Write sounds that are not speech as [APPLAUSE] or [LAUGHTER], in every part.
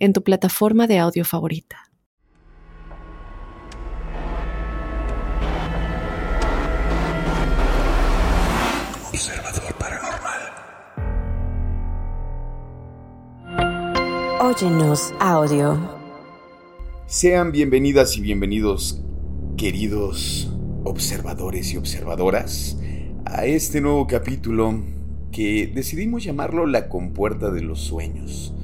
en tu plataforma de audio favorita. Observador Paranormal. Óyenos audio. Sean bienvenidas y bienvenidos, queridos observadores y observadoras, a este nuevo capítulo que decidimos llamarlo La Compuerta de los Sueños.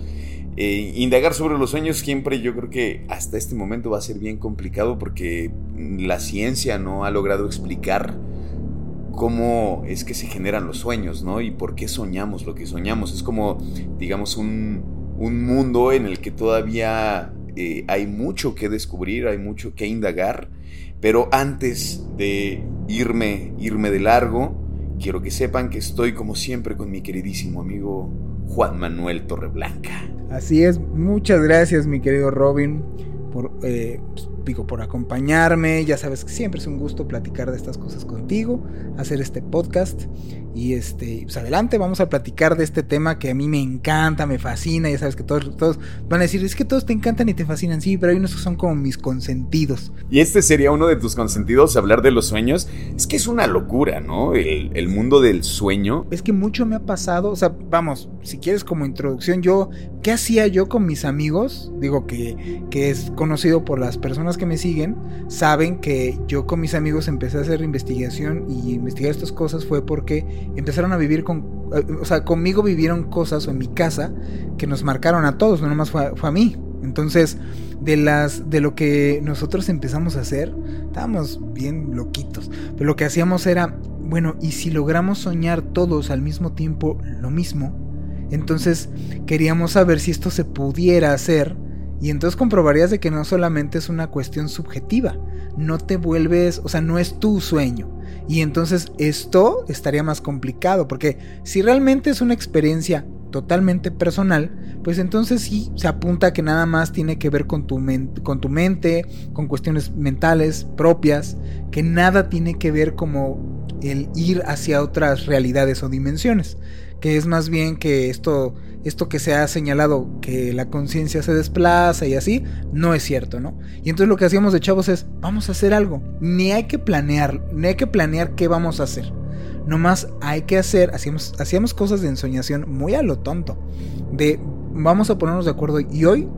Eh, indagar sobre los sueños siempre yo creo que hasta este momento va a ser bien complicado porque la ciencia no ha logrado explicar cómo es que se generan los sueños, ¿no? Y por qué soñamos lo que soñamos. Es como, digamos, un, mundo en el que todavía eh, hay mucho que descubrir, hay mucho que indagar. Pero antes de irme, irme de largo, quiero que sepan que estoy como siempre con mi queridísimo amigo Juan Manuel Torreblanca. Así es, muchas gracias mi querido Robin por, eh, por acompañarme. Ya sabes que siempre es un gusto platicar de estas cosas contigo, hacer este podcast. Y este, pues adelante, vamos a platicar de este tema que a mí me encanta, me fascina. Ya sabes que todos, todos van a decir, es que todos te encantan y te fascinan. Sí, pero hay unos que son como mis consentidos. Y este sería uno de tus consentidos, hablar de los sueños. Es que es una locura, ¿no? El, el mundo del sueño. Es que mucho me ha pasado. O sea, vamos, si quieres como introducción, yo, ¿qué hacía yo con mis amigos? Digo que, que es conocido por las personas que me siguen saben que yo con mis amigos empecé a hacer investigación y investigar estas cosas fue porque empezaron a vivir con, eh, o sea, conmigo vivieron cosas o en mi casa que nos marcaron a todos, no nomás fue, fue a mí. Entonces, de las de lo que nosotros empezamos a hacer, estábamos bien loquitos. Pero lo que hacíamos era, bueno, y si logramos soñar todos al mismo tiempo lo mismo, entonces queríamos saber si esto se pudiera hacer y entonces comprobarías de que no solamente es una cuestión subjetiva, no te vuelves, o sea, no es tu sueño. Y entonces esto estaría más complicado, porque si realmente es una experiencia totalmente personal, pues entonces sí se apunta que nada más tiene que ver con tu, con tu mente, con cuestiones mentales propias, que nada tiene que ver como el ir hacia otras realidades o dimensiones que es más bien que esto, esto que se ha señalado, que la conciencia se desplaza y así, no es cierto, ¿no? Y entonces lo que hacíamos de chavos es, vamos a hacer algo, ni hay que planear, ni hay que planear qué vamos a hacer. Nomás hay que hacer, hacíamos, hacíamos cosas de ensoñación muy a lo tonto, de vamos a ponernos de acuerdo y hoy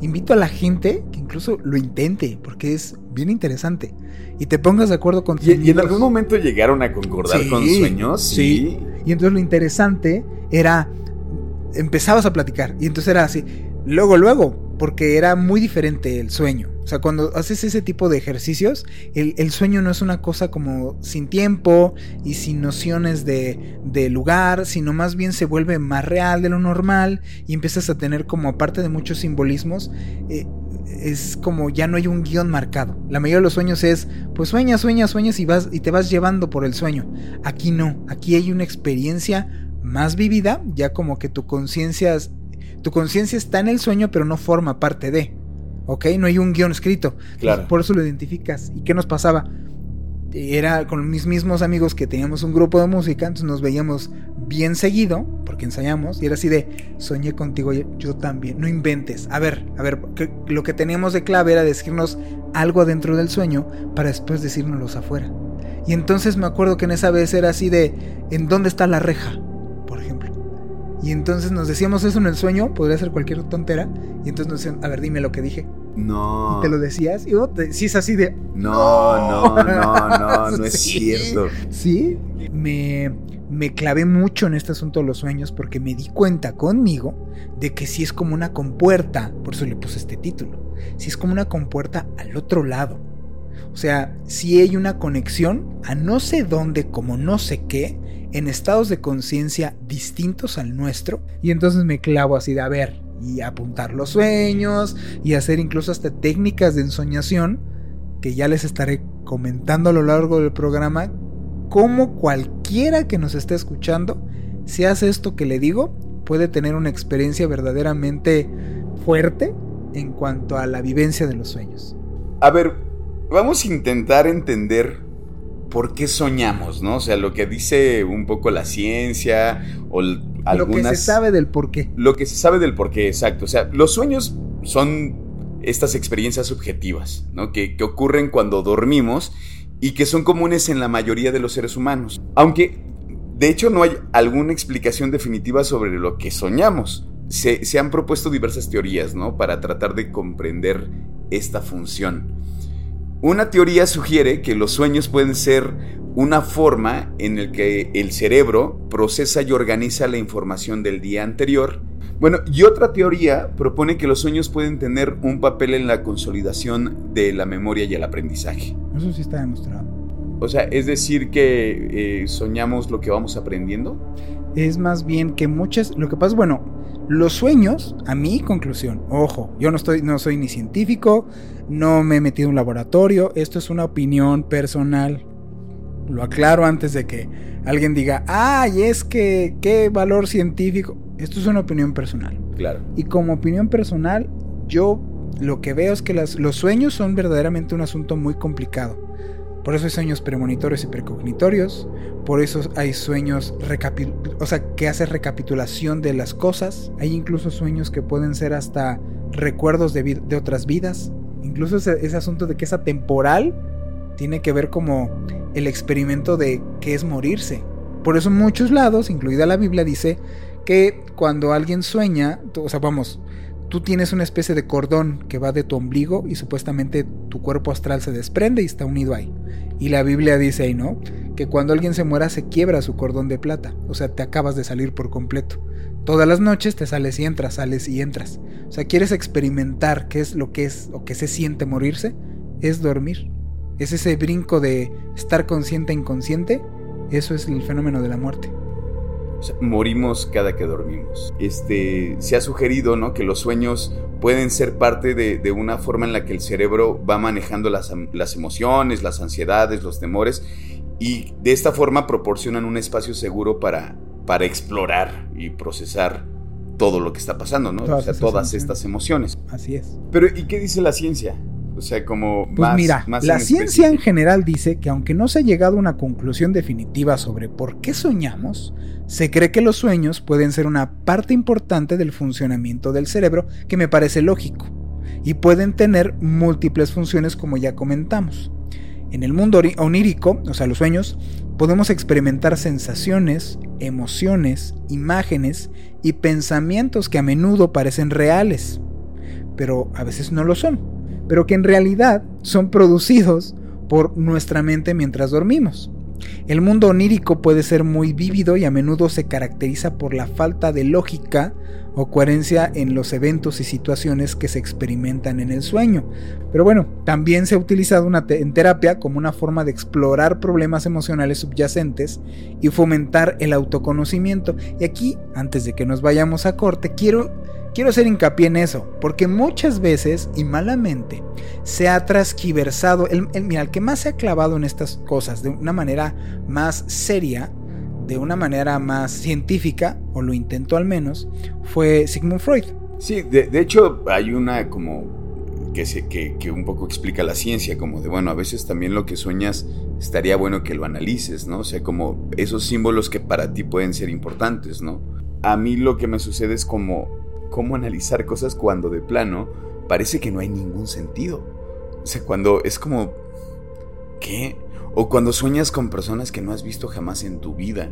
invito a la gente que incluso lo intente, porque es bien interesante. Y te pongas de acuerdo con ¿Y, ¿Y en algún momento llegaron a concordar con sueños? Sí. Y entonces lo interesante era, empezabas a platicar. Y entonces era así, luego, luego, porque era muy diferente el sueño. O sea, cuando haces ese tipo de ejercicios, el, sueño no es una cosa como sin tiempo y sin nociones de, de, lugar, sino más bien se vuelve más real de lo normal y empiezas a tener como aparte de muchos simbolismos, eh, es como ya no hay un guion marcado. La mayoría de los sueños es, pues sueñas, sueñas, sueñas y vas y te vas llevando por el sueño. Aquí no, aquí hay una experiencia más vivida, ya como que tu conciencia tu conciencia está en el sueño, pero no forma parte de. ¿Ok? No hay un guion escrito. Claro. Por eso lo identificas. ¿Y qué nos pasaba? Era con mis mismos amigos que teníamos un grupo de música, entonces nos veíamos bien seguido, porque ensayamos, y era así de, soñé contigo, yo también, no inventes. A ver, a ver, lo que teníamos de clave era decirnos algo dentro del sueño para después decírnoslo afuera. Y entonces me acuerdo que en esa vez era así de, ¿en dónde está la reja? Por ejemplo. Y entonces nos decíamos eso en el sueño, podría ser cualquier tontera, y entonces nos decían, a ver, dime lo que dije. No. Y te lo decías. Y es así de. No, no, no, no, no, [LAUGHS] es cierto. Sí. Me, me clavé mucho en este asunto de los sueños porque me di cuenta conmigo de que si es como una compuerta, por eso le puse este título, si es como una compuerta al otro lado. O sea, si hay una conexión a no sé dónde, como no sé qué, en estados de conciencia distintos al nuestro, y entonces me clavo así de, a ver, y apuntar los sueños y hacer incluso hasta técnicas de ensoñación que ya les estaré comentando a lo largo del programa cómo cualquiera que nos esté escuchando, si hace esto que le digo, puede tener una experiencia verdaderamente fuerte en cuanto a la vivencia de los sueños. A ver, vamos a intentar entender por qué soñamos, ¿no? O sea, lo que dice un poco la ciencia o algunas... Lo que se sabe del por qué. Lo que se sabe del por qué, exacto. O sea, los sueños son estas experiencias subjetivas, ¿no? Que, que ocurren cuando dormimos y que son comunes en la mayoría de los seres humanos. Aunque, de hecho, no hay alguna explicación definitiva sobre lo que soñamos. Se, se han propuesto diversas teorías, ¿no? Para tratar de comprender esta función. Una teoría sugiere que los sueños pueden ser una forma en la que el cerebro procesa y organiza la información del día anterior. Bueno, y otra teoría propone que los sueños pueden tener un papel en la consolidación de la memoria y el aprendizaje. Eso sí está demostrado. O sea, es decir que eh, soñamos lo que vamos aprendiendo. Es más bien que muchas, lo que pasa, bueno, los sueños, a mi conclusión, ojo, yo no, estoy, no soy ni científico, no me he metido en un laboratorio, esto es una opinión personal. Lo aclaro antes de que alguien diga, ay, es que, qué valor científico. Esto es una opinión personal. Claro. Y como opinión personal, yo lo que veo es que los sueños son verdaderamente un asunto muy complicado. Por eso hay sueños premonitorios y precognitorios. Por eso hay sueños o sea, que hace recapitulación de las cosas. Hay incluso sueños que pueden ser hasta recuerdos de, otras vidas. Incluso ese, ese, asunto de que es atemporal tiene que ver como el experimento de qué es morirse. Por eso en muchos lados, incluida la Biblia, dice que cuando alguien sueña, o sea, vamos, tú tienes una especie de cordón que va de tu ombligo y supuestamente tu cuerpo astral se desprende y está unido ahí. Y la Biblia dice ahí, ¿no? Que cuando alguien se muera se quiebra su cordón de plata, o sea, te acabas de salir por completo. Todas las noches te sales y entras, sales y entras. O sea, quieres experimentar qué es lo que es o qué se siente morirse, es dormir. Es ese brinco de estar consciente e inconsciente, eso es el fenómeno de la muerte morimos cada que dormimos. Este, se ha sugerido ¿no? que los sueños pueden ser parte de, una forma en la que el cerebro va manejando las, las, emociones, las ansiedades, los temores, y de esta forma proporcionan un espacio seguro para, para explorar y procesar todo lo que está pasando, ¿no? Todas, o sea, todas estas emociones. Así es. Pero, ¿y qué dice la ciencia? O sea, como pues mira, la ciencia en general dice que aunque no se ha llegado a una conclusión definitiva sobre por qué soñamos, se cree que los sueños pueden ser una parte importante del funcionamiento del cerebro, que me parece lógico, y pueden tener múltiples funciones como ya comentamos. En el mundo onírico, o sea, los sueños, podemos experimentar sensaciones, emociones, imágenes y pensamientos que a menudo parecen reales, pero a veces no lo son pero que en realidad son producidos por nuestra mente mientras dormimos. El mundo onírico puede ser muy vívido y a menudo se caracteriza por la falta de lógica o coherencia en los eventos y situaciones que se experimentan en el sueño. Pero bueno, también se ha utilizado en terapia como una forma de explorar problemas emocionales subyacentes y fomentar el autoconocimiento. Y aquí, antes de que nos vayamos a corte, quiero Quiero hacer hincapié en eso, porque muchas veces y malamente se ha transquiversado, el, mira, el que más se ha clavado en estas cosas de una manera más seria, de una manera más científica, o lo intentó al menos, fue Sigmund Freud. Sí, de, hecho hay una como que, se, que, que, un poco explica la ciencia, como de, bueno, a veces también lo que sueñas estaría bueno que lo analices, ¿no? O sea, como esos símbolos que para ti pueden ser importantes, ¿no? A mí lo que me sucede es como cómo analizar cosas cuando de plano parece que no hay ningún sentido. O sea, cuando es como... ¿Qué? O cuando sueñas con personas que no has visto jamás en tu vida.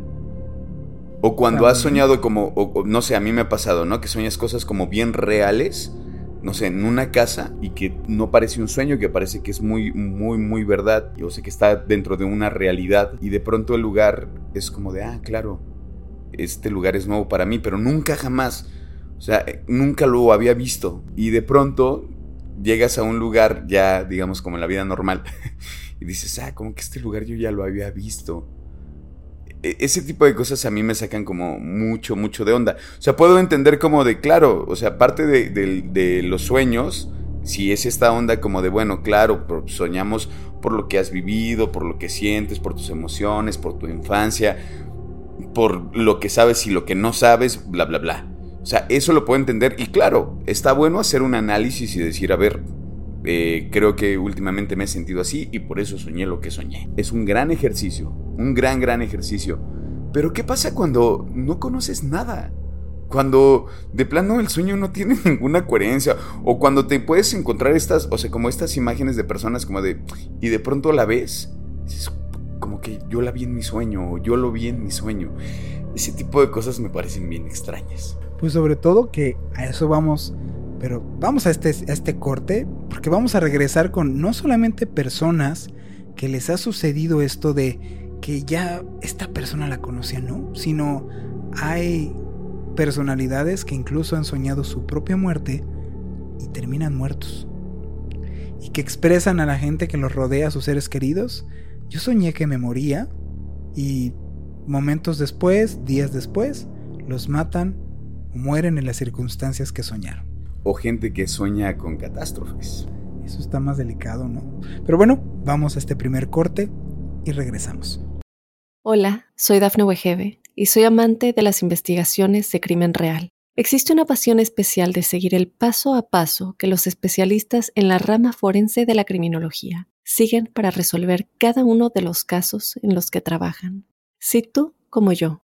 O cuando has soñado como, no sé, a mí me ha pasado, ¿no? Que sueñas cosas como bien reales, no sé, en una casa y que no parece un sueño, que parece que es muy, muy, muy verdad. O sea, que está dentro de una realidad y de pronto el lugar es como de, ah, claro, este lugar es nuevo para mí, pero nunca jamás o sea, nunca lo había visto. Y de pronto llegas a un lugar ya, digamos, como en la vida normal. [LAUGHS] y dices, ah, como que este lugar yo ya lo había visto. e, ese tipo de cosas a mí me sacan como mucho, mucho de onda. O sea, puedo entender como de, claro, o sea, parte de, los sueños, si es esta onda como de, bueno, claro, soñamos por lo que has vivido, por lo que sientes, por tus emociones, por tu infancia, por lo que sabes y lo que no sabes, bla, bla, bla. Sea, eso lo puedo entender y claro, está bueno hacer un análisis y decir, a ver, eh, creo que últimamente me he sentido así y por eso soñé lo que soñé. Es un gran ejercicio, un gran, gran ejercicio. Pero ¿qué pasa cuando no conoces nada? Cuando de plano el sueño no tiene [LAUGHS] ninguna coherencia o cuando te puedes encontrar estas, o sea, como estas imágenes de personas como de y de pronto la ves, es como que yo la vi en mi sueño o yo lo vi en mi sueño. Ese tipo de cosas me parecen bien extrañas. Pues sobre todo que a eso vamos pero vamos a este, este corte porque vamos a regresar con no solamente personas que les ha sucedido esto de que ya esta persona la conocía, ¿no? Sino hay personalidades que incluso han soñado su propia muerte y terminan muertos. Y que expresan a la gente que los rodea, a sus seres queridos, yo soñé que me moría y momentos después, días después, los matan mueren en las circunstancias que soñaron o gente que sueña con catástrofes. Eso está más delicado, ¿no? Pero bueno, vamos a este primer corte y regresamos. Hola, soy Dafne Wegebe y soy amante de las investigaciones de crimen real. Existe una pasión especial de seguir el paso a paso que los especialistas en la rama forense de la criminología siguen para resolver cada uno de los casos en los que trabajan. Si tú, como yo,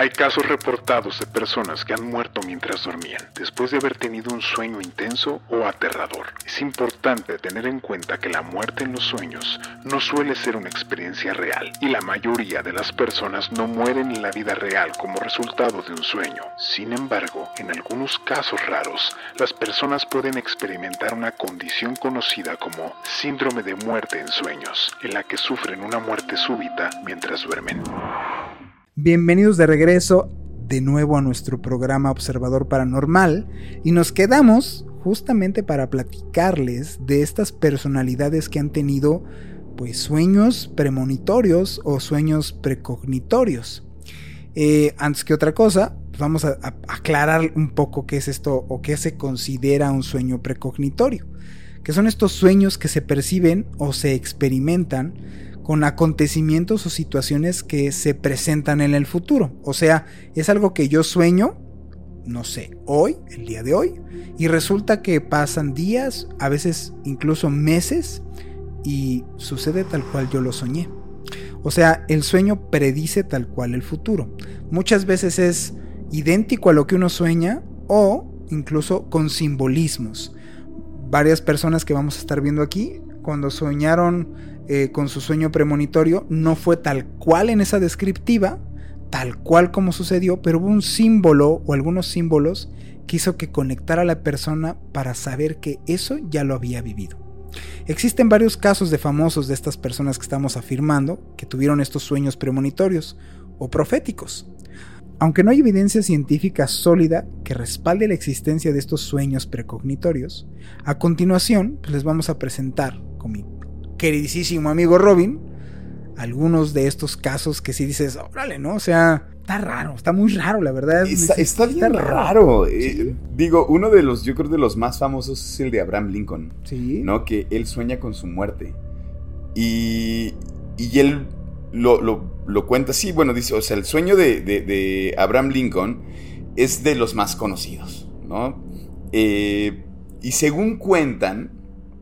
Hay casos reportados de personas que han muerto mientras dormían, después de haber tenido un sueño intenso o aterrador. Es importante tener en cuenta que la muerte en los sueños no suele ser una experiencia real y la mayoría de las personas no mueren en la vida real como resultado de un sueño. Sin embargo, en algunos casos raros, las personas pueden experimentar una condición conocida como síndrome de muerte en sueños, en la que sufren una muerte súbita mientras duermen. Bienvenidos de regreso de nuevo a nuestro programa Observador Paranormal y nos quedamos justamente para platicarles de estas personalidades que han tenido pues sueños premonitorios o sueños precognitorios. Eh, antes que otra cosa, vamos a, a aclarar un poco qué es esto o qué se considera un sueño precognitorio, que son estos sueños que se perciben o se experimentan con acontecimientos o situaciones que se presentan en el futuro. O sea, es algo que yo sueño, no sé, hoy, el día de hoy, y resulta que pasan días, a veces incluso meses, y sucede tal cual yo lo soñé. O sea, el sueño predice tal cual el futuro. Muchas veces es idéntico a lo que uno sueña o incluso con simbolismos. Varias personas que vamos a estar viendo aquí, cuando soñaron eh, con su sueño premonitorio no fue tal cual en esa descriptiva, tal cual como sucedió, pero hubo un símbolo o algunos símbolos que hizo que conectara a la persona para saber que eso ya lo había vivido. Existen varios casos de famosos de estas personas que estamos afirmando que tuvieron estos sueños premonitorios o proféticos. Aunque no hay evidencia científica sólida que respalde la existencia de estos sueños precognitorios, a continuación pues, les vamos a presentar con mi queridísimo amigo Robin, algunos de estos casos que si dices, órale, ¿no? O sea, está raro, está muy raro, la verdad. Está, bien raro. Eh, digo, uno de los, yo creo de los más famosos es el de Abraham Lincoln. Sí. ¿No? Que él sueña con su muerte. Y, y él lo, lo, cuenta así, bueno, dice, o sea, el sueño de, de, Abraham Lincoln es de los más conocidos, ¿no? Eh, y según cuentan,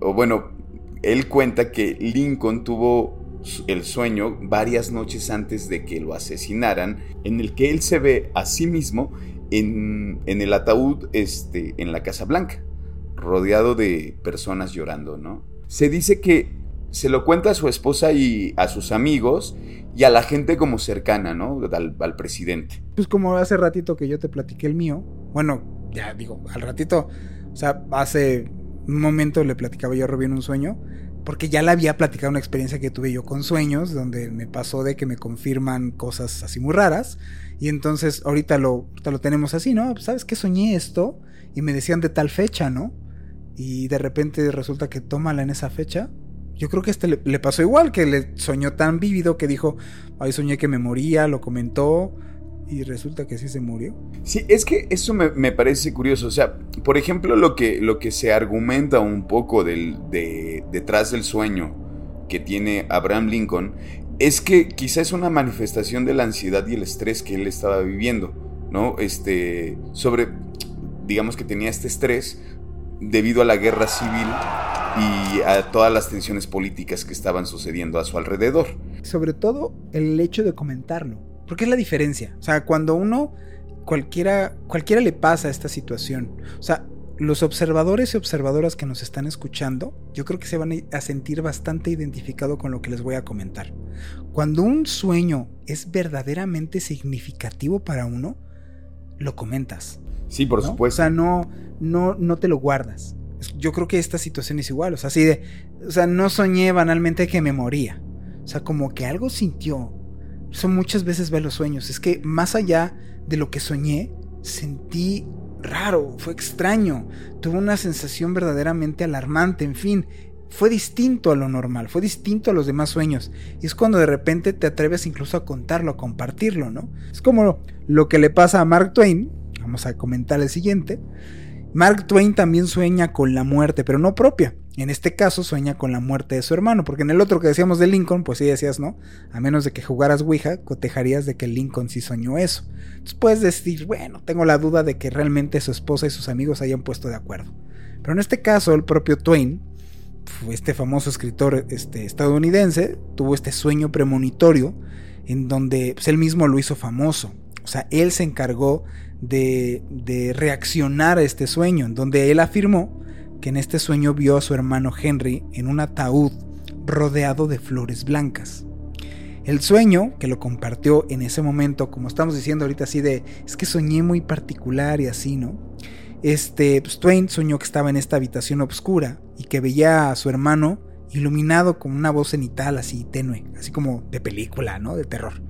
o bueno, él cuenta que Lincoln tuvo el sueño varias noches antes de que lo asesinaran, en el que él se ve a sí mismo en, el ataúd este, en la Casa Blanca, rodeado de personas llorando, ¿no? Se dice que se lo cuenta a su esposa y a sus amigos y a la gente como cercana, ¿no? Al, al, presidente. Pues como hace ratito que yo te platiqué el mío, bueno, ya digo, al ratito, o sea, hace un momento le platicaba yo a Robin un sueño, porque ya le había platicado una experiencia que tuve yo con sueños, donde me pasó de que me confirman cosas así muy raras. Y entonces ahorita lo, lo tenemos así, ¿no? ¿Sabes qué soñé esto? Y me decían de tal fecha, ¿no? Y de repente resulta que tómala en esa fecha. Yo creo que este le, le pasó igual, que le soñó tan vívido que dijo, ay, soñé que me moría, lo comentó y resulta que sí se murió. Sí, es que eso me, parece curioso. O sea, por ejemplo, lo que, lo que se argumenta un poco del, de, detrás del sueño que tiene Abraham Lincoln es que quizá es una manifestación de la ansiedad y el estrés que él estaba viviendo, ¿no? Este, sobre, digamos que tenía este estrés debido a la guerra civil y a todas las tensiones políticas que estaban sucediendo a su alrededor. Sobre todo el hecho de comentarlo. Porque es la diferencia. O sea, cuando uno, cualquiera, cualquiera le pasa esta situación. O sea, los observadores y observadoras que nos están escuchando, yo creo que se van a sentir bastante identificado con lo que les voy a comentar. Cuando un sueño es verdaderamente significativo para uno, lo comentas. Sí, por supuesto. O sea, no, no, no te lo guardas. Yo creo que esta situación es igual. O sea, así de. O sea, no soñé banalmente que me moría. O sea, como que algo sintió, son muchas veces ver los sueños. Es que más allá de lo que soñé, sentí raro, fue extraño, tuve una sensación verdaderamente alarmante, en fin, fue distinto a lo normal, fue distinto a los demás sueños. Y es cuando de repente te atreves incluso a contarlo, a compartirlo, ¿no? Es como lo que le pasa a Mark Twain, vamos a comentar el siguiente. Mark Twain también sueña con la muerte, pero no propia. En este caso sueña con la muerte de su hermano, porque en el otro que decíamos de Lincoln, pues sí decías, ¿no? A menos de que jugaras Ouija, cotejarías de que Lincoln sí soñó eso. Entonces puedes decir, bueno, tengo la duda de que realmente su esposa y sus amigos hayan puesto de acuerdo. Pero en este caso, el propio Twain, este famoso escritor este, estadounidense, tuvo este sueño premonitorio en donde pues, él mismo lo hizo famoso. O sea, él se encargó de, de reaccionar a este sueño, en donde él afirmó que en este sueño vio a su hermano Henry en un ataúd rodeado de flores blancas. El sueño, que lo compartió en ese momento, como estamos diciendo ahorita así de, es que soñé muy particular y así, ¿no? Este, pues Twain soñó que estaba en esta habitación oscura y que veía a su hermano iluminado con una voz cenital así tenue, así como de película, ¿no? De terror.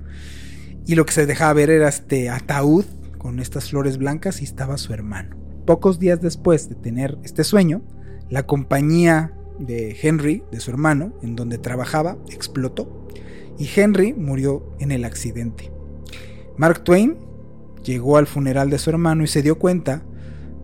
Y lo que se dejaba ver era este ataúd con estas flores blancas y estaba su hermano. Pocos días después de tener este sueño, la compañía de Henry, de su hermano, en donde trabajaba, explotó y Henry murió en el accidente. Mark Twain llegó al funeral de su hermano y se dio cuenta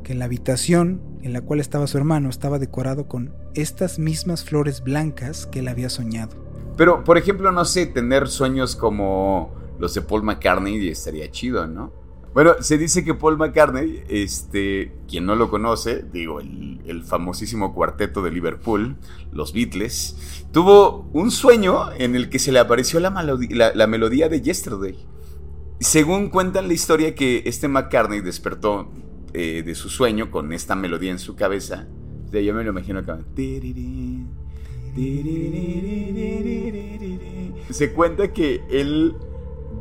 que la habitación en la cual estaba su hermano estaba decorado con estas mismas flores blancas que él había soñado. Pero, por ejemplo, no sé, tener sueños como los de Paul McCartney estaría chido, ¿no? Bueno, se dice que Paul McCartney, este, quien no lo conoce, digo, el, famosísimo cuarteto de Liverpool, los Beatles, tuvo un sueño en el que se le apareció la, melodía de Yesterday. Según cuentan la historia que este McCartney despertó eh, de su sueño con esta melodía en su cabeza, de yo me lo imagino acá. Se cuenta que él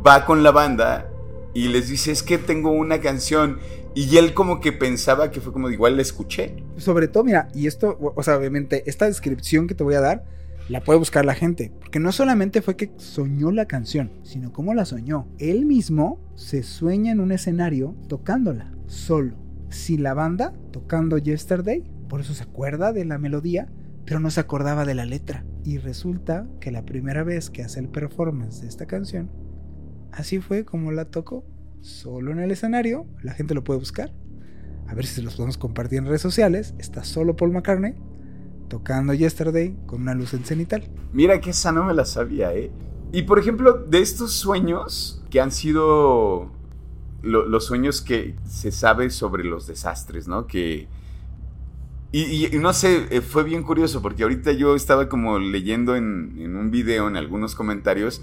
va con la banda y les dice, es que tengo una canción. Y él como que pensaba que fue como igual la escuché. Sobre todo, mira, y esto, o sea, obviamente, esta descripción que te voy a dar, la puede buscar la gente. Porque no solamente fue que soñó la canción, sino cómo la soñó. Él mismo se sueña en un escenario tocándola, solo. Sin la banda, tocando Yesterday. Por eso se acuerda de la melodía, pero no se acordaba de la letra. Y resulta que la primera vez que hace el performance de esta canción, Así fue como la tocó, solo en el escenario, la gente lo puede buscar. A ver si se los podemos compartir en redes sociales. Está solo Paul McCartney tocando Yesterday con una luz en cenital. Mira que esa no me la sabía, ¿eh? Y por ejemplo, de estos sueños que han sido los sueños que se sabe sobre los desastres, ¿no? Que... Y, no sé, eh, fue bien curioso porque ahorita yo estaba como leyendo en, en un video, en algunos comentarios,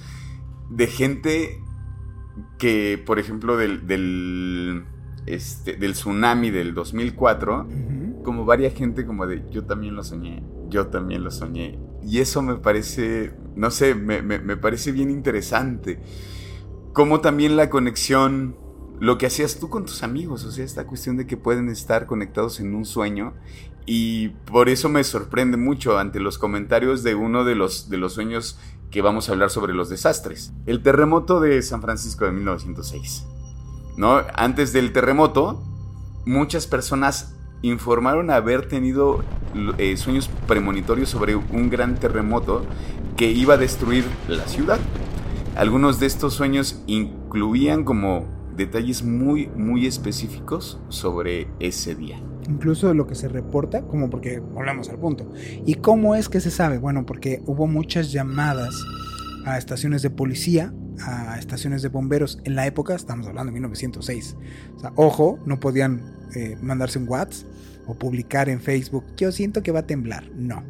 de gente que, por ejemplo, del, del, este, del tsunami del 2004, como varias gente como de, yo también lo soñé, yo también lo soñé. Y eso me parece, no sé, me, me, parece bien interesante. Como también la conexión lo que hacías tú con tus amigos, o sea, esta cuestión de que pueden estar conectados en un sueño y por eso me sorprende mucho ante los comentarios de uno de los, de los sueños que vamos a hablar sobre los desastres. El terremoto de San Francisco de 1906. ¿No? Antes del terremoto, muchas personas informaron haber tenido eh, sueños premonitorios sobre un gran terremoto que iba a destruir la ciudad. Algunos de estos sueños incluían como detalles muy, muy específicos sobre ese día. Incluso lo que se reporta, como porque volvemos al punto. ¿Y cómo es que se sabe? Bueno, porque hubo muchas llamadas a estaciones de policía, a estaciones de bomberos en la época, estamos hablando de 1906. O sea, ojo, no podían eh, mandarse un WhatsApp o publicar en Facebook, yo siento que va a temblar. No.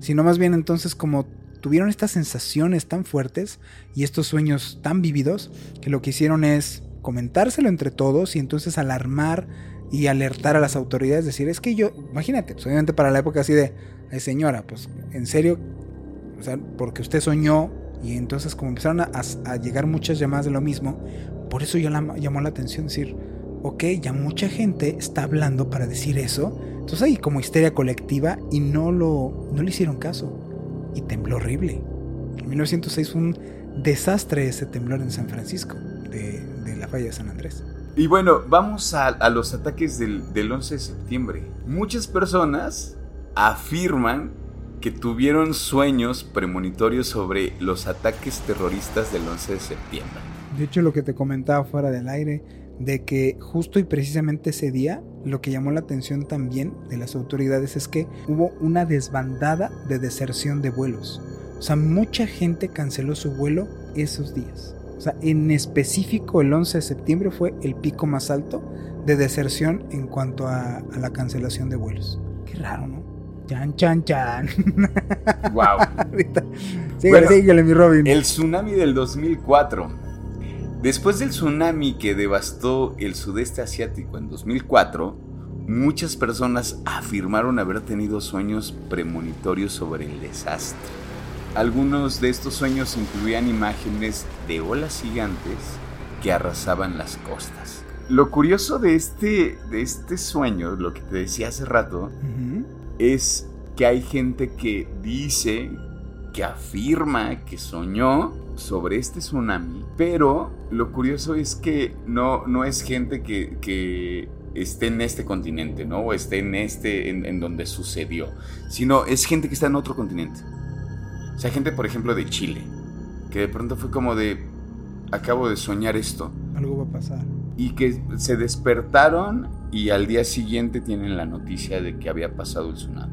Sino más bien entonces como tuvieron estas sensaciones tan fuertes y estos sueños tan vívidos que lo que hicieron es comentárselo entre todos y entonces alarmar y alertar a las autoridades, decir, es que yo, imagínate, pues, obviamente para la época así de, Ay, señora, pues en serio, o sea, porque usted soñó y entonces como empezaron a, llegar muchas llamadas de lo mismo, por eso yo la, llamó la atención decir, ok, ya mucha gente está hablando para decir eso, entonces hay como histeria colectiva y no lo, no le hicieron caso y tembló horrible. En 1906 fue un desastre ese temblor en San Francisco de, la falla de San Andrés. Y bueno, vamos a, los ataques del, del 11 de septiembre. Muchas personas afirman que tuvieron sueños premonitorios sobre los ataques terroristas del 11 de septiembre. De hecho, lo que te comentaba fuera del aire, de que justo y precisamente ese día lo que llamó la atención también de las autoridades es que hubo una desbandada de deserción de vuelos. O sea, mucha gente canceló su vuelo esos días. O sea, en específico el 11 de septiembre fue el pico más alto de deserción en cuanto a, la cancelación de vuelos. Qué raro, ¿no? Chan, chan, chan. [LAUGHS] Wow. síguele, síguele, mi Robin. El tsunami del 2004 Después del tsunami que devastó el sudeste asiático en 2004, muchas personas afirmaron haber tenido sueños premonitorios sobre el desastre. Algunos de estos sueños incluían imágenes de olas gigantes que arrasaban las costas. Lo curioso de este, de este sueño, lo que te decía hace rato, es que hay gente que dice, que afirma que soñó sobre este tsunami, pero lo curioso es que no, no es gente que, esté en este continente, ¿no? O esté en este, en, donde sucedió, sino es gente que está en otro continente. O sea, gente, por ejemplo, de Chile, que de pronto fue como de, acabo de soñar esto. Algo va a pasar. Y que se despertaron y al día siguiente tienen la noticia de que había pasado el tsunami.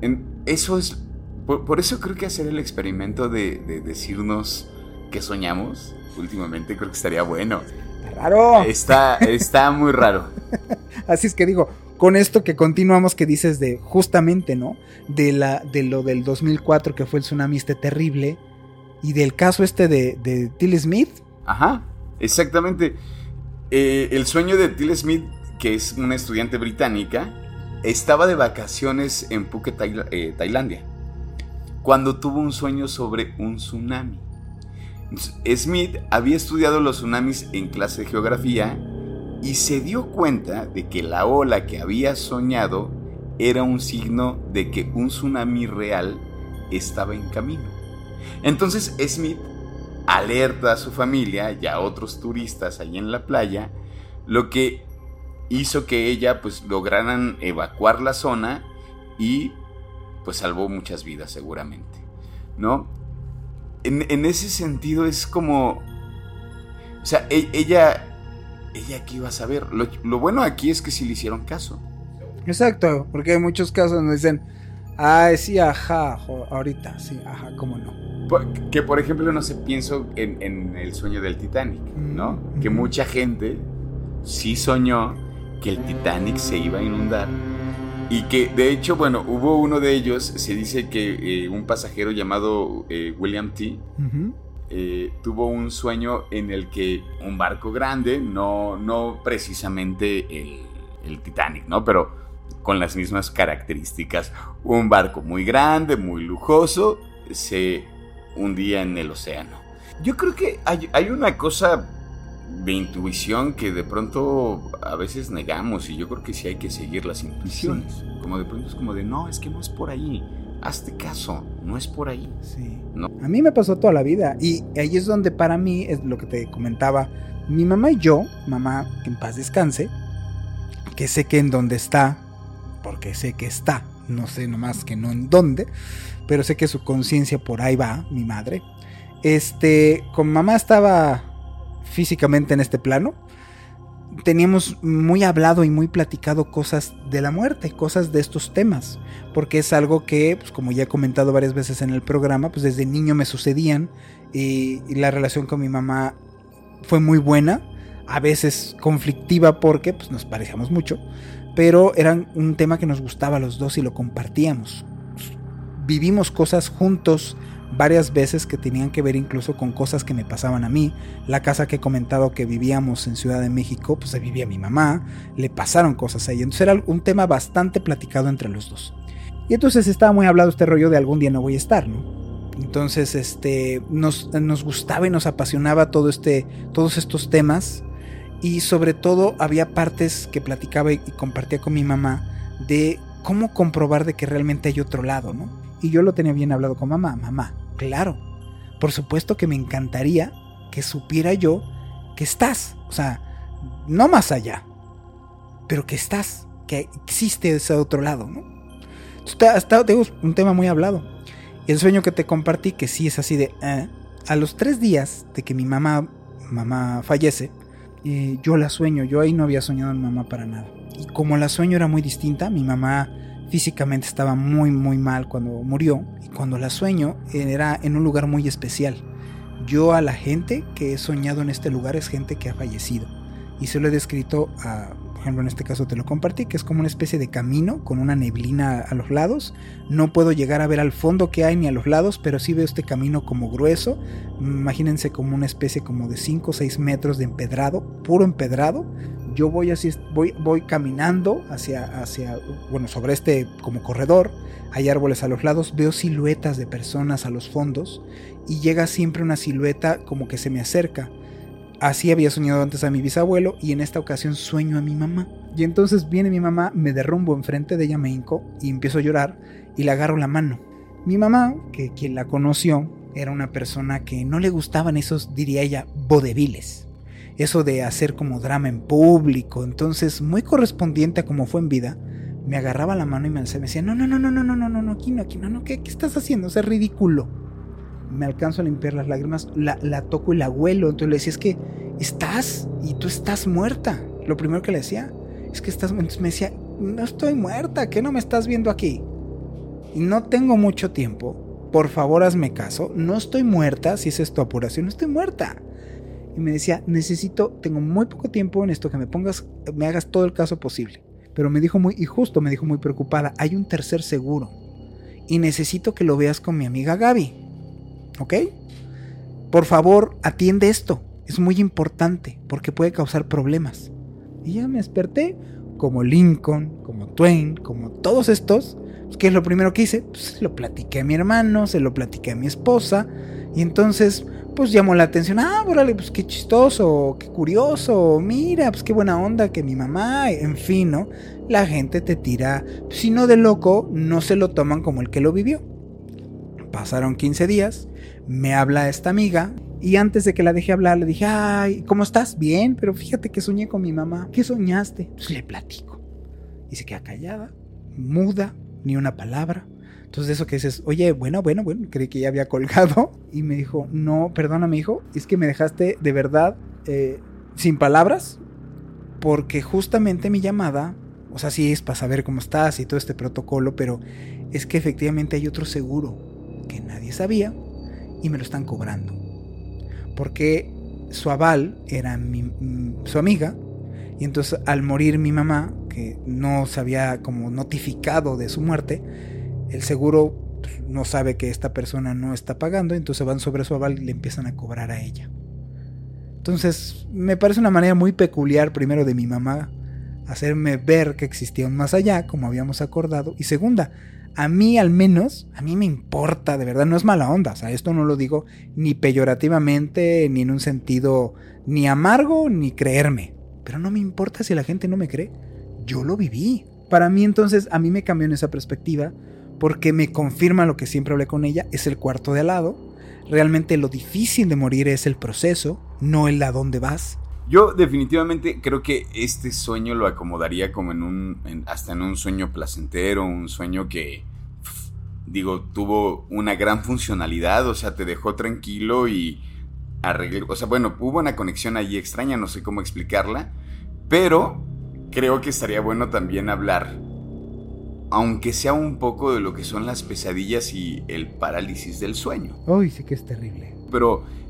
En, eso es por, eso creo que hacer el experimento de, decirnos que soñamos últimamente creo que estaría bueno. Está raro. Está, está muy raro. [LAUGHS] Así es que digo, con esto que continuamos que dices de justamente, ¿no? De, la, de lo del 2004 que fue el tsunami este terrible y del caso este de, de Till Smith. Ajá, exactamente. Eh, el sueño de Till Smith, que es una estudiante británica, estaba de vacaciones en Phuket, eh, Tailandia cuando tuvo un sueño sobre un tsunami. Smith había estudiado los tsunamis en clase de geografía y se dio cuenta de que la ola que había soñado era un signo de que un tsunami real estaba en camino. Entonces Smith alerta a su familia y a otros turistas allí en la playa, lo que hizo que ella pues lograran evacuar la zona y pues salvó muchas vidas seguramente, ¿no? En, ese sentido es como, o sea, e, ella, ella aquí iba a saber. Lo, bueno aquí es que sí le hicieron caso. Exacto, porque hay muchos casos donde dicen, ah, sí, ajá, ahorita, sí, ajá, cómo no. Que por ejemplo, no sé, pienso en, en el sueño del Titanic, ¿no? Que mucha gente sí soñó que el Titanic se iba a inundar y que de hecho, bueno, hubo uno de ellos, se dice que eh, un pasajero llamado eh, William T. Eh, tuvo un sueño en el que un barco grande, no, no precisamente el, el Titanic, ¿no? Pero con las mismas características, un barco muy grande, muy lujoso, se hundía en el océano. Yo creo que hay, hay una cosa de intuición que de pronto a veces negamos y yo creo que sí hay que seguir las intuiciones. Como de pronto es como de, no, es que no es por ahí. Hazte caso, no es por ahí. Sí. A mí me pasó toda la vida y ahí es donde para mí es lo que te comentaba. Mi mamá y yo, mamá que en paz descanse, que sé que en dónde está, porque sé que está, no sé nomás que no en dónde, pero sé que su conciencia por ahí va, mi madre. Este, con mamá estaba físicamente en este plano, teníamos muy hablado y muy platicado cosas de la muerte, cosas de estos temas, porque es algo que, pues, como ya he comentado varias veces en el programa, pues desde niño me sucedían y, la relación con mi mamá fue muy buena, a veces conflictiva porque pues, nos parecíamos mucho, pero era un tema que nos gustaba a los dos y lo compartíamos. Vivimos cosas juntos, varias veces que tenían que ver incluso con cosas que me pasaban a mí. La casa que he comentado que vivíamos en Ciudad de México, pues ahí vivía mi mamá, le pasaron cosas ahí. Entonces era un tema bastante platicado entre los dos. Y entonces estaba muy hablado este rollo de algún día no voy a estar, ¿no? Entonces, este, nos, nos gustaba y nos apasionaba todo este, todos estos temas. Y sobre todo había partes que platicaba y compartía con mi mamá de cómo comprobar de que realmente hay otro lado, ¿no? Y yo lo tenía bien hablado con mamá, mamá, Claro, por supuesto que me encantaría que supiera yo que estás, o sea, no más allá, pero que estás, que existe ese otro lado, ¿no? Hasta tengo un tema muy hablado. Y el sueño que te compartí, que sí es así de... Eh, a los tres días de que mi mamá, mamá fallece, yo la sueño, yo ahí no había soñado en mamá para nada. Y como la sueño era muy distinta, mi mamá físicamente estaba muy muy mal cuando murió y cuando la sueño era en un lugar muy especial. Yo a la gente que he soñado en este lugar es gente que ha fallecido y se lo he descrito a, ejemplo en este caso te lo compartí, que es como una especie de camino con una neblina a los lados. No puedo llegar a ver al fondo que hay ni a los lados, pero sí veo este camino como grueso. Imagínense como una especie como de 5 o 6 metros de empedrado, puro empedrado yo voy así, voy, voy caminando hacia, hacia, bueno, sobre este como corredor, hay árboles a los lados, veo siluetas de personas a los fondos y llega siempre una silueta como que se me acerca. Así había soñado antes a mi bisabuelo y en esta ocasión sueño a mi mamá. Y entonces viene mi mamá, me derrumbo enfrente de ella, me hinco y empiezo a llorar y le agarro la mano. Mi mamá, que quien la conoció, era una persona que no le gustaban esos, diría ella, vodeviles eso de hacer como drama en público, entonces muy correspondiente a como fue en vida, me agarraba la mano y me, decía, no, no, no, no, no, no, no, no, aquí no, aquí no, no, ¿qué, qué estás haciendo? O es ridículo. Me alcanzo a limpiar las lágrimas, la, la toco y la huelo, entonces le decía, es que estás y tú estás muerta. Lo primero que le decía, es que estás, entonces me decía, no estoy muerta, ¿qué no me estás viendo aquí? Y no tengo mucho tiempo, por favor hazme caso, no estoy muerta, si es tu apuración, no estoy muerta y me decía, necesito, tengo muy poco tiempo en esto, que me pongas, me hagas todo el caso posible. Pero me dijo muy, y justo me dijo muy preocupada, hay un tercer seguro y necesito que lo veas con mi amiga Gaby. ¿Ok? Por favor, atiende esto. Es muy importante porque puede causar problemas. Y ya me desperté como Lincoln, como Twain, como todos estos. Pues, ¿Qué es lo primero que hice? Pues se lo platiqué a mi hermano, se lo platiqué a mi esposa. Y entonces pues llamó la atención, ah, órale, pues qué chistoso, qué curioso, mira, pues qué buena onda que mi mamá, en fin, ¿no? La gente te tira, si no de loco, no se lo toman como el que lo vivió. Pasaron 15 días, me habla esta amiga y antes de que la deje hablar le dije, ay, ¿cómo estás? Bien, pero fíjate que soñé con mi mamá. ¿Qué soñaste? Le platico. Y se queda callada, muda, ni una palabra. Entonces eso que dices, oye, bueno, bueno, bueno, creí que ya había colgado. Y me dijo, no, perdóname hijo, es que me dejaste de verdad eh, sin palabras. Porque justamente mi llamada, o sea, sí es para saber cómo estás y todo este protocolo, pero es que efectivamente hay otro seguro que nadie sabía y me lo están cobrando. Porque su aval era mi, mm, su amiga y entonces al morir mi mamá, que no se había como notificado de su muerte, el seguro no sabe que esta persona no está pagando, entonces van sobre su aval y le empiezan a cobrar a ella. Entonces, me parece una manera muy peculiar, primero, de mi mamá hacerme ver que existía un más allá, como habíamos acordado, y segunda, a mí al menos, a mí me importa, de verdad, no es mala onda, o sea, esto no lo digo ni peyorativamente, ni en un sentido ni amargo, ni creerme, pero no me importa si la gente no me cree, yo lo viví. Para mí entonces, a mí me cambió en esa perspectiva, porque me confirma lo que siempre hablé con ella, es el cuarto de al lado, realmente lo difícil de morir es el proceso, no el a dónde vas. Yo definitivamente creo que este sueño lo acomodaría como en un, hasta en un sueño placentero, un sueño que, digo, tuvo una gran funcionalidad, o sea, te dejó tranquilo y arregló, o sea, bueno, hubo una conexión allí extraña, no sé cómo explicarla, pero creo que estaría bueno también hablar, aunque sea un poco de lo que son las pesadillas y el parálisis del sueño. Uy, sí que es terrible. Pero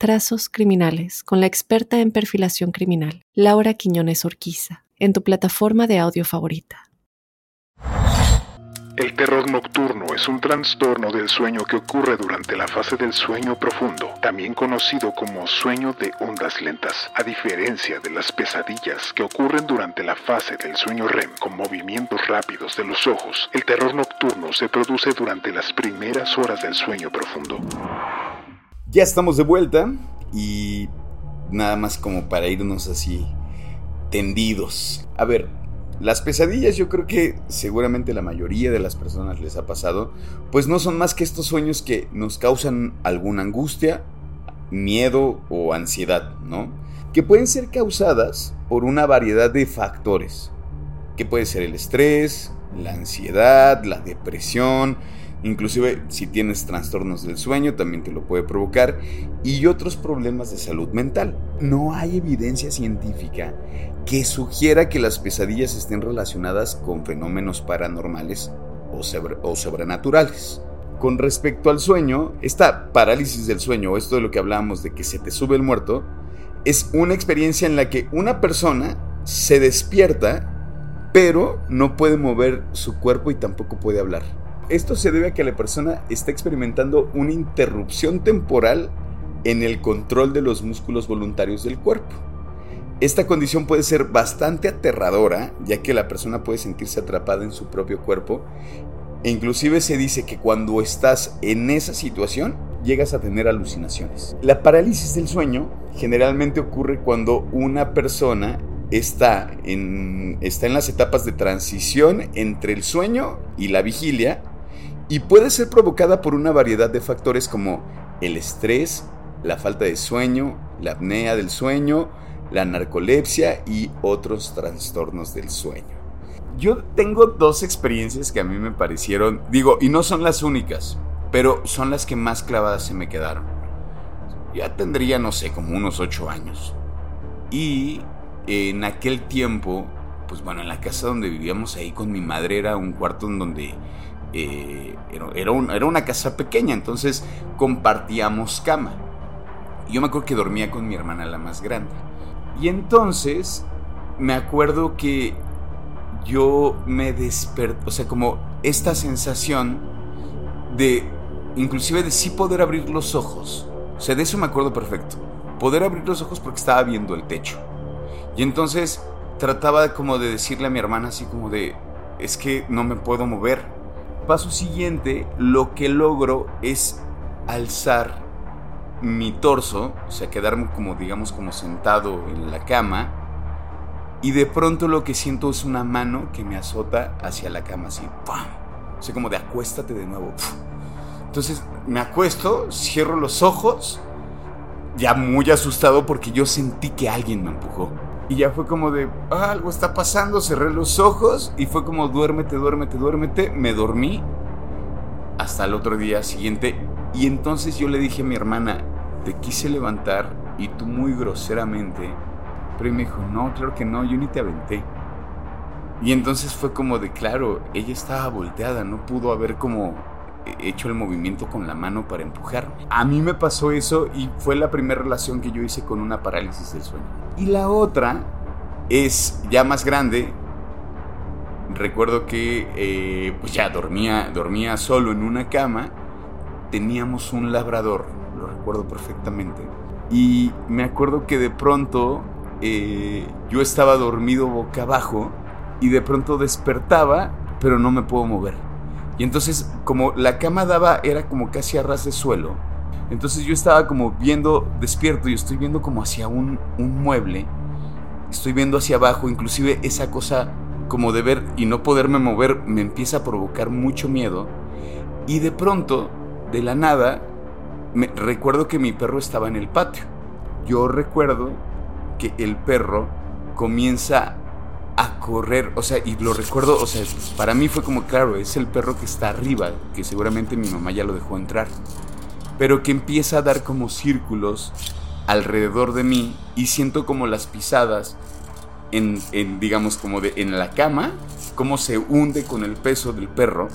Trazos Criminales con la experta en perfilación criminal, Laura Quiñones Orquiza, en tu plataforma de audio favorita. El terror nocturno es un trastorno del sueño que ocurre durante la fase del sueño profundo, también conocido como sueño de ondas lentas, a diferencia de las pesadillas que ocurren durante la fase del sueño REM con movimientos rápidos de los ojos. El terror nocturno se produce durante las primeras horas del sueño profundo. Ya estamos de vuelta y nada más como para irnos así tendidos. A ver, las pesadillas yo creo que seguramente la mayoría de las personas les ha pasado, pues no son más que estos sueños que nos causan alguna angustia, miedo o ansiedad, ¿no? Que pueden ser causadas por una variedad de factores, que puede ser el estrés, la ansiedad, la depresión, Inclusive si tienes trastornos del sueño también te lo puede provocar y otros problemas de salud mental. No hay evidencia científica que sugiera que las pesadillas estén relacionadas con fenómenos paranormales o, sobrenaturales. Con respecto al sueño, esta parálisis del sueño, esto de lo que hablamos de que se te sube el muerto, es una experiencia en la que una persona se despierta, pero no puede mover su cuerpo y tampoco puede hablar. Esto se debe a que la persona está experimentando una interrupción temporal en el control de los músculos voluntarios del cuerpo. Esta condición puede ser bastante aterradora, ya que la persona puede sentirse atrapada en su propio cuerpo. E inclusive se dice que cuando estás en esa situación, llegas a tener alucinaciones. La parálisis del sueño generalmente ocurre cuando una persona está en, está en las etapas de transición entre el sueño y la vigilia y puede ser provocada por una variedad de factores como el estrés, la falta de sueño, la apnea del sueño, la narcolepsia y otros trastornos del sueño. Yo tengo dos experiencias que a mí me parecieron, digo, y no son las únicas, pero son las que más clavadas se me quedaron. Ya tendría, no sé, como unos ocho años. Y en aquel tiempo, pues bueno, en la casa donde vivíamos ahí con mi madre era un cuarto en donde eh, era, una casa pequeña, entonces compartíamos cama. Yo me acuerdo que dormía con mi hermana la más grande. Y entonces me acuerdo que yo me desperté, o sea, como esta sensación de, inclusive de sí poder abrir los ojos. O sea, de eso me acuerdo perfecto. Poder abrir los ojos porque estaba viendo el techo. Y entonces trataba como de decirle a mi hermana así como de, es que no me puedo mover paso siguiente, lo que logro es alzar mi torso, o sea, quedarme como, digamos, como sentado en la cama. Y de pronto lo que siento es una mano que me azota hacia la cama, así, ¡pam! O como de acuéstate de nuevo. Entonces me acuesto, cierro los ojos, ya muy asustado porque yo sentí que alguien me empujó. Y ya fue como de, ah, algo está pasando, cerré los ojos y fue como, duérmete, duérmete, duérmete. Me dormí hasta el otro día siguiente. Y entonces yo le dije a mi hermana, te quise levantar y tú muy groseramente. Pero me dijo, no, claro que no, yo ni te aventé. Y entonces fue como de, claro, ella estaba volteada, no pudo haber como hecho el movimiento con la mano para empujarme. A mí me pasó eso y fue la primera relación que yo hice con una parálisis del sueño. Y la otra es ya más grande. Recuerdo que eh, pues ya dormía, dormía solo en una cama. Teníamos un labrador, lo recuerdo perfectamente. Y me acuerdo que de pronto eh, yo estaba dormido boca abajo y de pronto despertaba, pero no me puedo mover. Y entonces, como la cama daba, era como casi a ras de suelo. Entonces yo estaba como viendo, despierto y estoy viendo como hacia un, un mueble. Estoy viendo hacia abajo, inclusive esa cosa como de ver y no poderme mover me empieza a provocar mucho miedo. Y de pronto, de la nada, me, recuerdo que mi perro estaba en el patio. Yo recuerdo que el perro comienza a correr, o sea, y lo recuerdo, o sea, para mí fue como, claro, es el perro que está arriba, que seguramente mi mamá ya lo dejó entrar, pero que empieza a dar como círculos alrededor de mí y siento como las pisadas en, digamos, como en la cama, cómo se hunde con el peso del perro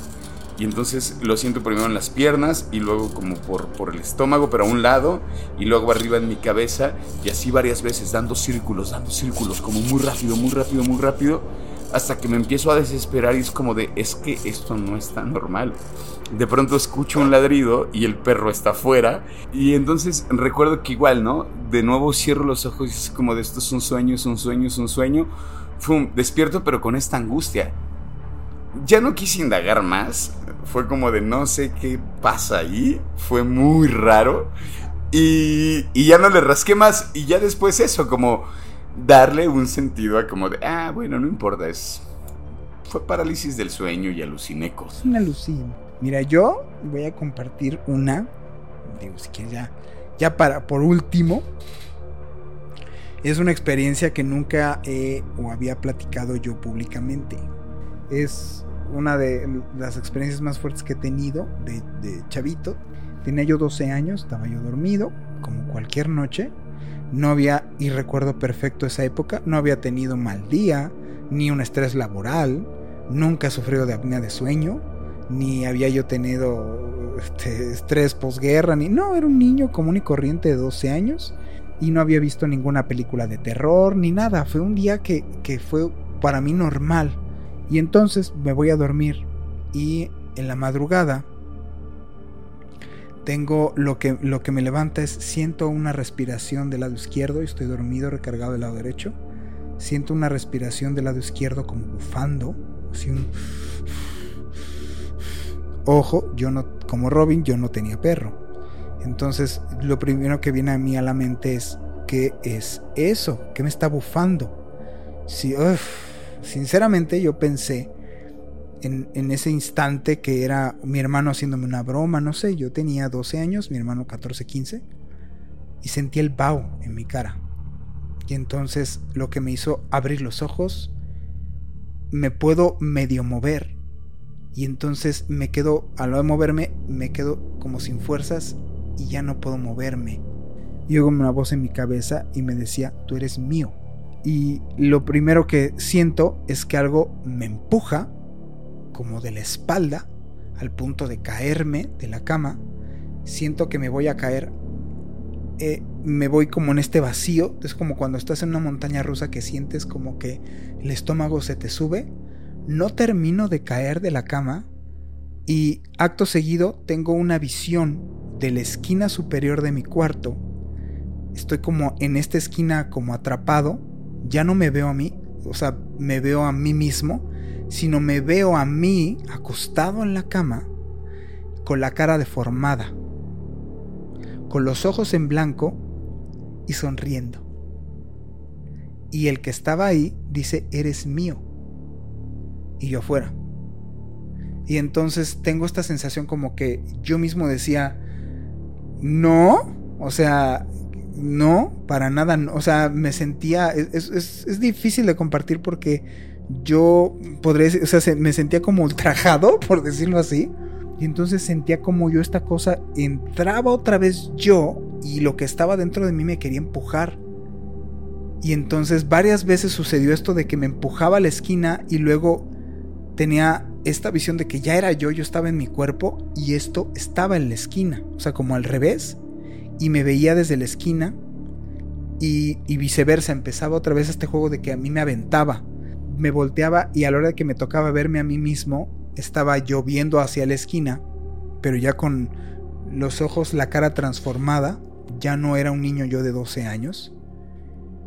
y entonces lo siento primero en las piernas y luego como por, por el estómago, pero a un lado, y luego arriba en mi cabeza, y así varias veces, dando círculos, dando círculos, como muy rápido, muy rápido, muy rápido, hasta que me empiezo a desesperar y es como de, es que esto no está normal. De pronto escucho un ladrido y el perro está afuera, y entonces recuerdo que igual, ¿no? De nuevo cierro los ojos y es como de, esto es un sueño, es un sueño, es un sueño. Fum, despierto pero con esta angustia ya no quise indagar más. Fue como de no sé qué pasa ahí. Fue muy raro. Y, ya no le rasqué más. Y ya después eso, como darle un sentido a como de, ah, bueno, no importa, es... Fue parálisis del sueño y aluciné cosas. Una alucina. Mira, yo voy a compartir una, digo, si quieres ya, ya para, por último, es una experiencia que nunca he o había platicado yo públicamente. Es una de las experiencias más fuertes que he tenido de, chavito. Tenía yo 12 años, estaba yo dormido, como cualquier noche. No había, y recuerdo perfecto esa época, no había tenido mal día, ni un estrés laboral, nunca he sufrido de apnea de sueño, ni había yo tenido este, estrés posguerra, ni no, era un niño común y corriente de 12 años y no había visto ninguna película de terror ni nada. Fue un día que, que fue para mí normal. Y entonces me voy a dormir y en la madrugada tengo lo que, lo que me levanta es siento una respiración del lado izquierdo y estoy dormido recargado del lado derecho. Siento una respiración del lado izquierdo como bufando, así un Ojo, yo no como Robin yo no tenía perro. Entonces, lo primero que viene a mí a la mente es ¿qué es eso? ¿Qué me está bufando? Sí, Sinceramente yo pensé en, ese instante que era mi hermano haciéndome una broma, no sé, yo tenía 12 años, mi hermano 14, 15, y sentí el vaho en mi cara. Y entonces lo que me hizo abrir los ojos, me puedo medio mover. Y entonces me quedo, al no moverme, me quedo como sin fuerzas y ya no puedo moverme. Y oigo una voz en mi cabeza y me decía, tú eres mío y lo primero que siento es que algo me empuja como de la espalda al punto de caerme de la cama. Siento que me voy a caer. Eh, me voy como en este vacío. Es como cuando estás en una montaña rusa que sientes como que el estómago se te sube. No termino de caer de la cama y acto seguido tengo una visión de la esquina superior de mi cuarto. Estoy como en esta esquina como atrapado ya no me veo a mí, o sea, me veo a mí mismo, sino me veo a mí acostado en la cama con la cara deformada, con los ojos en blanco y sonriendo. Y el que estaba ahí dice, eres mío. Y yo fuera. Y entonces tengo esta sensación como que yo mismo decía, no, o sea, no, para nada. O sea, me sentía. Es, difícil de compartir porque yo podría. O sea, me sentía como ultrajado, [LAUGHS] por decirlo así. Y entonces sentía como yo esta cosa entraba otra vez yo y lo que estaba dentro de mí me quería empujar. Y entonces varias veces sucedió esto de que me empujaba a la esquina y luego tenía esta visión de que ya era yo, yo estaba en mi cuerpo y esto estaba en la esquina, o sea, como al revés, y me veía desde la esquina y, viceversa, empezaba otra vez este juego de que a mí me aventaba, me volteaba y a la hora de que me tocaba verme a mí mismo, estaba yo viendo hacia la esquina, pero ya con los ojos, la cara transformada, ya no era un niño yo de 12 años,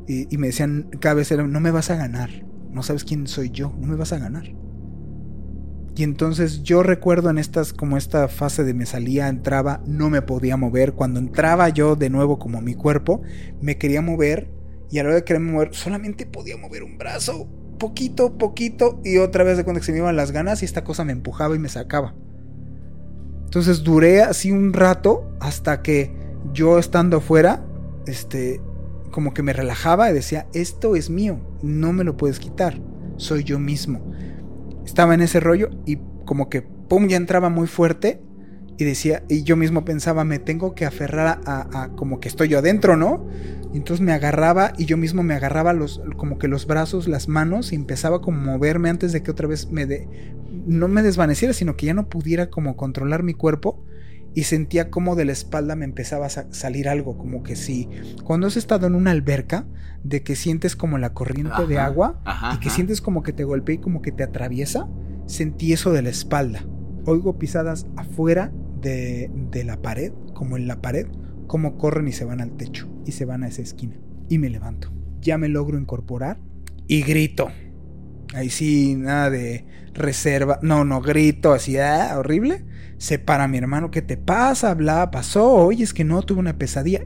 y, me decían cada vez, no me vas a ganar, no sabes quién soy yo, no me vas a ganar. Y entonces yo recuerdo en estas, como esta fase de me salía, entraba, no me podía mover. Cuando entraba yo de nuevo como mi cuerpo, me quería mover y a la hora de quererme mover, solamente podía mover un brazo, poquito, poquito, y otra vez de cuando se me iban las ganas y esta cosa me empujaba y me sacaba. Entonces duré así un rato hasta que yo estando afuera, este, como que me relajaba y decía, esto es mío, no me lo puedes quitar, soy yo mismo estaba en ese rollo y como que, pum, ya entraba muy fuerte y decía, y yo mismo pensaba, me tengo que aferrar a, como que estoy yo adentro, ¿no? Y entonces me agarraba y yo mismo me agarraba los, como que los brazos, las manos y empezaba como a moverme antes de que otra vez me de, no me desvaneciera, sino que ya no pudiera como controlar mi cuerpo y sentía como de la espalda me empezaba a salir algo, como que si cuando has estado en una alberca, de que sientes como la corriente de agua y que sientes como que te golpea y como que te atraviesa, sentí eso de la espalda. Oigo pisadas afuera de, de la pared, como en la pared, como corren y se van al techo y se van a esa esquina. Y me levanto. Ya me logro incorporar y grito. Ahí sí, nada de reserva. No, no, grito así, ah, horrible se para mi hermano, ¿qué te pasa? Bla, pasó, oye, es que no, tuve una pesadilla.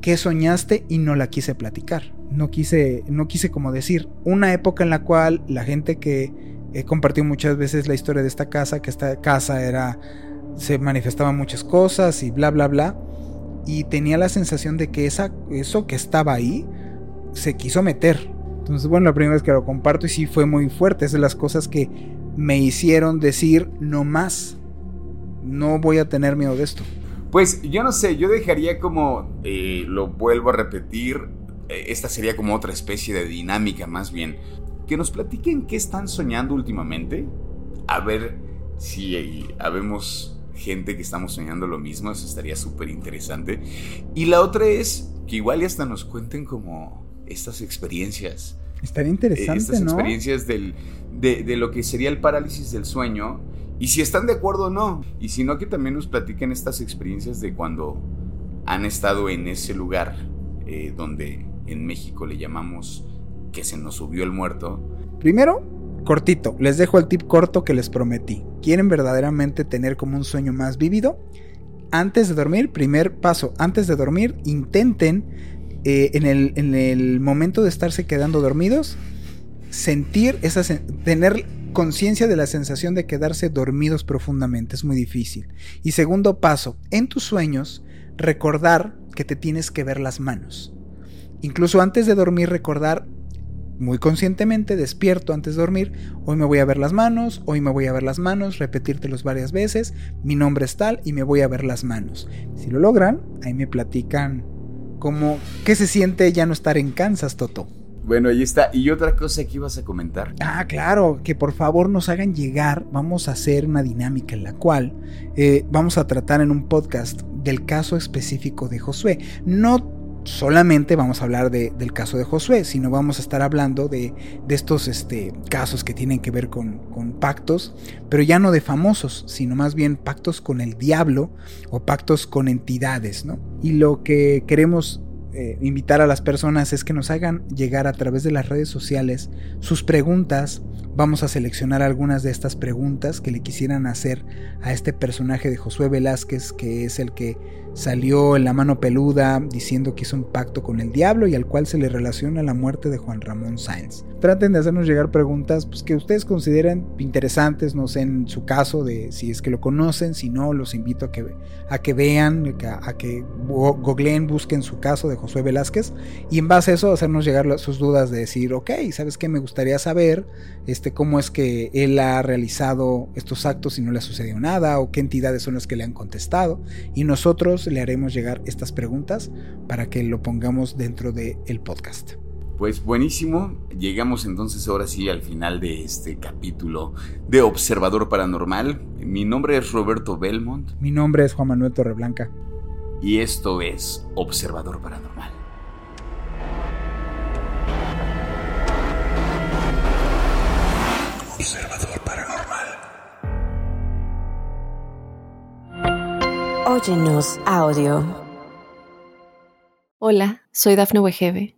¿Qué soñaste? Y no la quise platicar. No quise, no quise como decir, una época en la cual la gente que he compartido muchas veces la historia de esta casa, que esta casa era, se manifestaban muchas cosas y bla, bla, bla. Y tenía la sensación de que esa, eso que estaba ahí se quiso meter. Entonces, bueno, la primera vez que lo comparto y sí fue muy fuerte. Es de las cosas que me hicieron decir no más no voy a tener miedo de esto. Pues yo no sé, yo dejaría como, eh, lo vuelvo a repetir, eh, esta sería como otra especie de dinámica más bien. Que nos platiquen qué están soñando últimamente. A ver si eh, habemos gente que estamos soñando lo mismo, eso estaría súper interesante. Y la otra es que igual y hasta nos cuenten como estas experiencias. Estaría interesante, Estas experiencias del, de, de lo que sería el parálisis del sueño y si están de acuerdo o no. Y si no, que también nos platiquen estas experiencias de cuando han estado en ese lugar eh, donde en México le llamamos que se nos subió el muerto. Primero, cortito, les dejo el tip corto que les prometí. ¿Quieren verdaderamente tener como un sueño más vívido? Antes de dormir, primer paso, antes de dormir, intenten eh, en, el, en el momento de estarse quedando dormidos, sentir esa, tener conciencia de la sensación de quedarse dormidos profundamente, es muy difícil. Y segundo paso, en tus sueños, recordar que te tienes que ver las manos. Incluso antes de dormir, recordar muy conscientemente, despierto antes de dormir, hoy me voy a ver las manos, hoy me voy a ver las manos, repetírtelos varias veces, mi nombre es tal y me voy a ver las manos. Si lo logran, ahí me platican cómo, qué se siente ya no estar en Kansas, Toto. Bueno, ahí está. ¿Y otra cosa que ibas a comentar? Ah, claro, que por favor nos hagan llegar. Vamos a hacer una dinámica en la cual eh, vamos a tratar en un podcast del caso específico de Josué. No solamente vamos a hablar del caso de Josué, sino vamos a estar hablando de, estos este, casos que tienen que ver con, con, pactos, pero ya no de famosos, sino más bien pactos con el diablo o pactos con entidades, ¿no? Y lo que queremos eh, invitar a las personas es que nos hagan llegar a través de las redes sociales sus preguntas. Vamos a seleccionar algunas de estas preguntas que le quisieran hacer a este personaje de Josué Velázquez, que es el que salió en la mano peluda diciendo que hizo un pacto con el diablo y al cual se le relaciona la muerte de Juan Ramón Sáenz. Traten de hacernos llegar preguntas pues, que ustedes consideren interesantes, no sé en su caso de si es que lo conocen, si no, los invito a que, a que vean, a, que googleen, busquen su caso de Josué Velázquez y en base a eso hacernos llegar sus dudas de decir, ok, ¿sabes qué? Me gustaría saber este, cómo es que él ha realizado estos actos y no le ha sucedido nada o qué entidades son las que le han contestado y nosotros le haremos llegar estas preguntas para que lo pongamos dentro del el podcast. Pues buenísimo, llegamos entonces ahora sí al final de este capítulo de Observador Paranormal. Mi nombre es Roberto Belmont. Mi nombre es Juan Manuel Torreblanca. Y esto es Observador Paranormal. Observador Paranormal. Óyenos audio. Hola, soy Dafne Wegebe